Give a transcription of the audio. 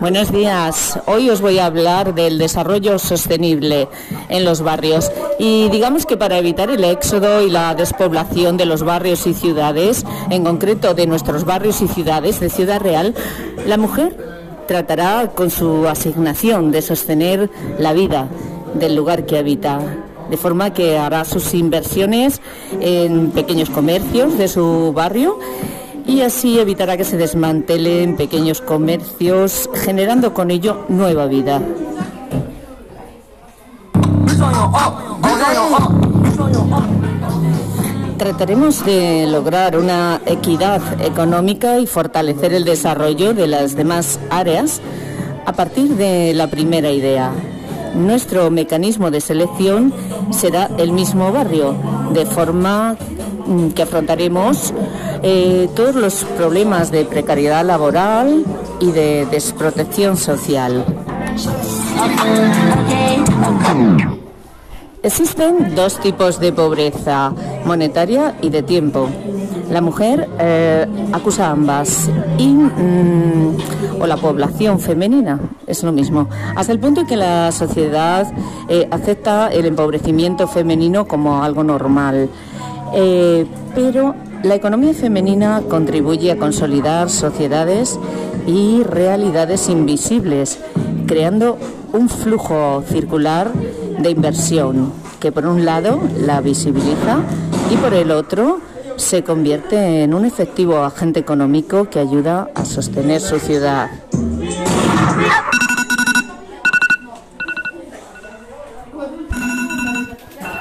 Buenos días. Hoy os voy a hablar del desarrollo sostenible en los barrios. Y digamos que para evitar el éxodo y la despoblación de los barrios y ciudades, en concreto de nuestros barrios y ciudades de Ciudad Real, la mujer tratará con su asignación de sostener la vida del lugar que habita de forma que hará sus inversiones en pequeños comercios de su barrio y así evitará que se desmantelen pequeños comercios, generando con ello nueva vida. Trataremos de lograr una equidad económica y fortalecer el desarrollo de las demás áreas a partir de la primera idea, nuestro mecanismo de selección será el mismo barrio, de forma mm, que afrontaremos eh, todos los problemas de precariedad laboral y de desprotección social. Existen dos tipos de pobreza, monetaria y de tiempo. La mujer eh, acusa ambas y, mm, o la población femenina es lo mismo, hasta el punto en que la sociedad eh, acepta el empobrecimiento femenino como algo normal. Pero la economía femenina contribuye a consolidar sociedades y realidades invisibles, creando un flujo circular de inversión que por un lado la visibiliza y por el otro se convierte en un efectivo agente económico que ayuda a sostener su ciudad.